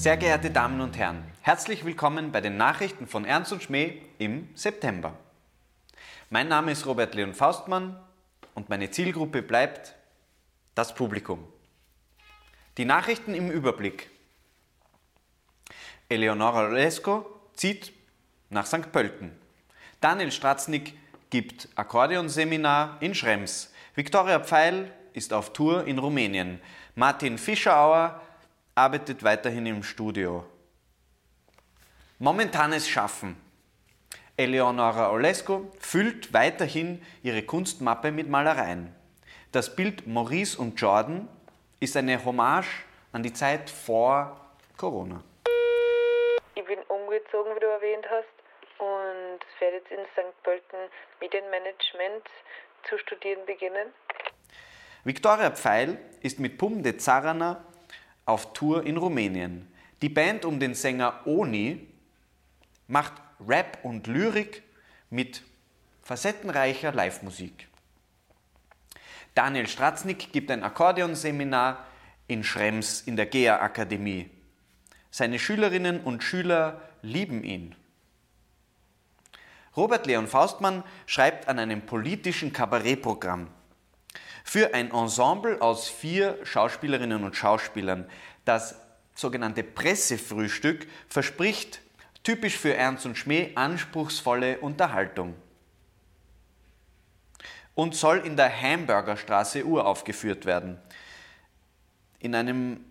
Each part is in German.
Sehr geehrte Damen und Herren, herzlich willkommen bei den Nachrichten von Ernst und Schmäh im September. Mein Name ist Robert Leon Faustmann und meine Zielgruppe bleibt das Publikum. Die Nachrichten im Überblick. Eleonora Lesko zieht nach St. Pölten. Daniel Stratznik gibt Akkordeonseminar in Schrems. Viktoria Pfeil ist auf Tour in Rumänien. Martin Fischerauer arbeitet weiterhin im Studio. Momentanes Schaffen. Eleonora Olesco füllt weiterhin ihre Kunstmappe mit Malereien. Das Bild Maurice und Jordan ist eine Hommage an die Zeit vor Corona. Ich bin umgezogen, wie du erwähnt hast, und werde jetzt in St. Pölten Medienmanagement zu studieren beginnen. Viktoria Pfeil ist mit Pum de Zarana auf Tour in Rumänien. Die Band um den Sänger Oni macht Rap und Lyrik mit facettenreicher Live-Musik. Daniel Stratznik gibt ein Akkordeonseminar in Schrems in der GEA Akademie. Seine Schülerinnen und Schüler lieben ihn. Robert Leon Faustmann schreibt an einem politischen Kabarettprogramm. Für ein Ensemble aus vier Schauspielerinnen und Schauspielern. Das sogenannte Pressefrühstück verspricht typisch für Ernst und Schmäh anspruchsvolle Unterhaltung und soll in der Hamburgerstraße uraufgeführt werden. In einem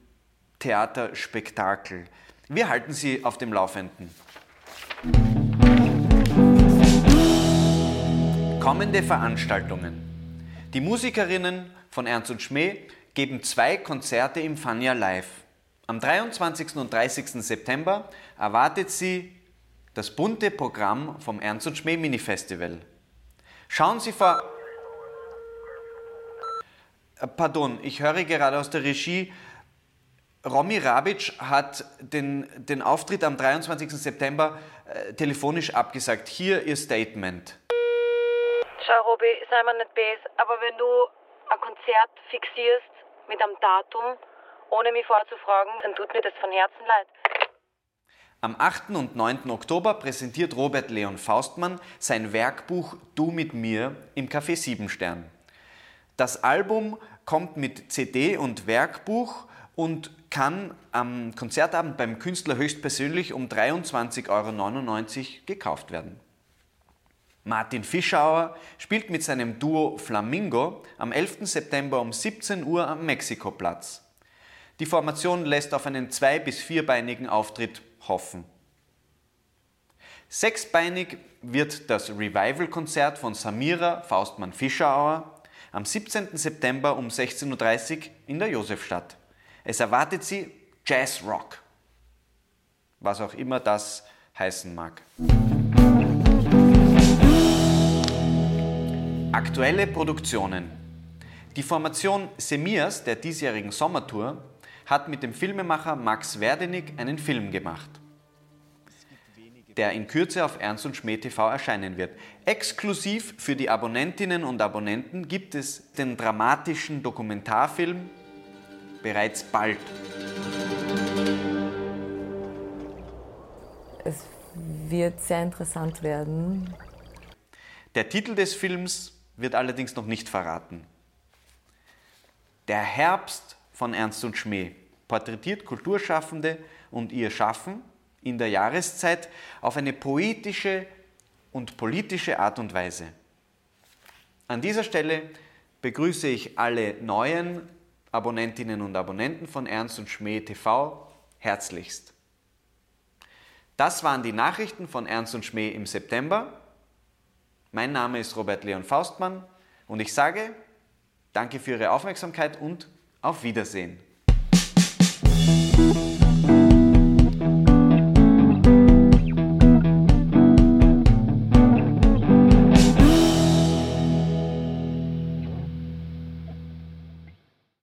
Theaterspektakel. Wir halten Sie auf dem Laufenden. Kommende Veranstaltungen. Die Musikerinnen von Ernst und Schmäh geben zwei Konzerte im Fania Live. Am 23. und 30. September erwartet Sie das bunte Programm vom Ernst und Schmäh Mini Festival. Schauen Sie vor. Äh, pardon, ich höre gerade aus der Regie, Romy Rabic hat den, den Auftritt am 23. September äh, telefonisch abgesagt. Hier Ihr Statement. Robi, sei mir nicht böse, aber wenn du ein Konzert fixierst mit einem Datum, ohne mich vorzufragen, dann tut mir das von Herzen leid. Am 8. und 9. Oktober präsentiert Robert Leon Faustmann sein Werkbuch Du mit mir im Café Siebenstern. Das Album kommt mit CD und Werkbuch und kann am Konzertabend beim Künstler höchstpersönlich um 23,99 Euro gekauft werden. Martin Fischauer spielt mit seinem Duo Flamingo am 11. September um 17 Uhr am Mexikoplatz. Die Formation lässt auf einen zwei- bis vierbeinigen Auftritt hoffen. Sechsbeinig wird das Revival-Konzert von Samira Faustmann-Fischerauer am 17. September um 16.30 Uhr in der Josefstadt. Es erwartet Sie Jazz Rock, was auch immer das heißen mag. Aktuelle Produktionen. Die Formation Semias der diesjährigen Sommertour hat mit dem Filmemacher Max Werdenig einen Film gemacht, der in Kürze auf Ernst und Schmäh TV erscheinen wird. Exklusiv für die Abonnentinnen und Abonnenten gibt es den dramatischen Dokumentarfilm bereits bald. Es wird sehr interessant werden. Der Titel des Films wird allerdings noch nicht verraten. Der Herbst von Ernst und Schmäh porträtiert Kulturschaffende und ihr Schaffen in der Jahreszeit auf eine poetische und politische Art und Weise. An dieser Stelle begrüße ich alle neuen Abonnentinnen und Abonnenten von Ernst und Schmäh TV herzlichst. Das waren die Nachrichten von Ernst und Schmäh im September. Mein Name ist Robert Leon Faustmann und ich sage danke für Ihre Aufmerksamkeit und auf Wiedersehen.